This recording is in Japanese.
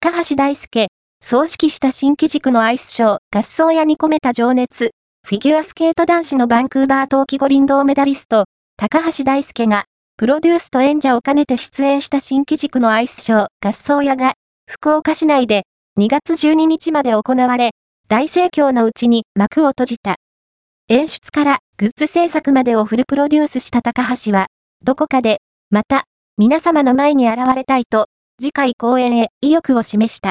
高橋大輔、総指揮した新機軸のアイスショー、合奏屋に込めた情熱、フィギュアスケート男子のバンクーバー冬季五輪銅メダリスト、高橋大輔が、プロデュースと演者を兼ねて出演した新機軸のアイスショー、合奏屋が、福岡市内で2月12日まで行われ、大盛況のうちに幕を閉じた。演出からグッズ制作までをフルプロデュースした高橋は、どこかで、また、皆様の前に現れたいと、次回公演へ意欲を示した。